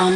A